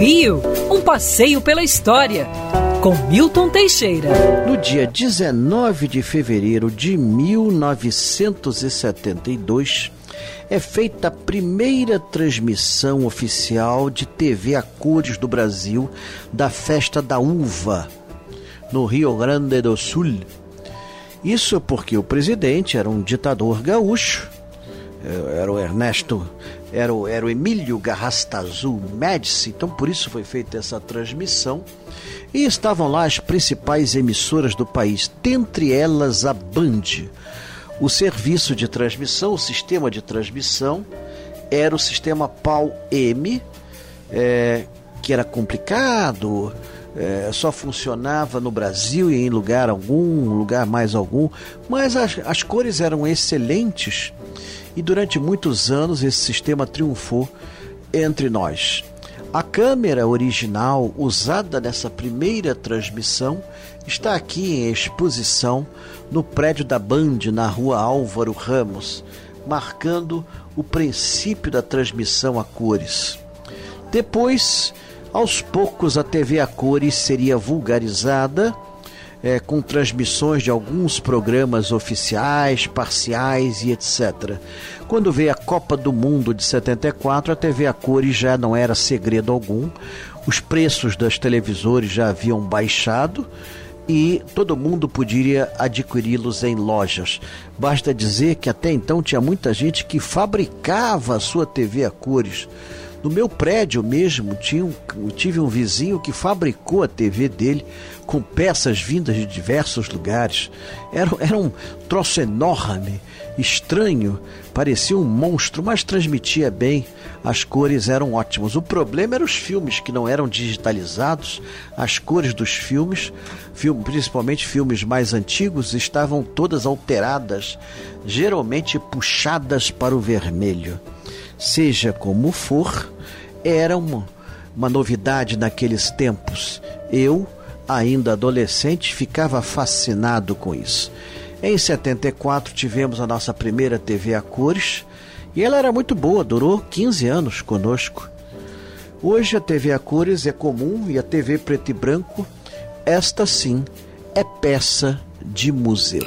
Rio, um passeio pela história, com Milton Teixeira. No dia 19 de fevereiro de 1972, é feita a primeira transmissão oficial de TV a cores do Brasil da Festa da Uva, no Rio Grande do Sul. Isso porque o presidente era um ditador gaúcho, era o Ernesto era o, era o Emílio Garrastazu Médici, então por isso foi feita essa transmissão. E estavam lá as principais emissoras do país, dentre elas a Band. O serviço de transmissão, o sistema de transmissão, era o sistema PAL-M, é, que era complicado, é, só funcionava no Brasil e em lugar algum, lugar mais algum, mas as, as cores eram excelentes e durante muitos anos esse sistema triunfou entre nós. A câmera original usada nessa primeira transmissão está aqui em exposição no prédio da Band, na rua Álvaro Ramos, marcando o princípio da transmissão a cores. Depois, aos poucos, a TV a cores seria vulgarizada é, com transmissões de alguns programas oficiais, parciais e etc. Quando veio a Copa do Mundo de 74, a TV a cores já não era segredo algum, os preços das televisores já haviam baixado e todo mundo poderia adquiri-los em lojas. Basta dizer que até então tinha muita gente que fabricava a sua TV a cores no meu prédio mesmo, tinha um, tive um vizinho que fabricou a TV dele com peças vindas de diversos lugares. Era, era um troço enorme, estranho, parecia um monstro, mas transmitia bem. As cores eram ótimas. O problema eram os filmes que não eram digitalizados. As cores dos filmes, film, principalmente filmes mais antigos, estavam todas alteradas, geralmente puxadas para o vermelho. Seja como for, era uma, uma novidade naqueles tempos. Eu, ainda adolescente, ficava fascinado com isso. Em 74 tivemos a nossa primeira TV a cores e ela era muito boa, durou 15 anos conosco. Hoje a TV a cores é comum e a TV preto e branco, esta sim, é peça de museu.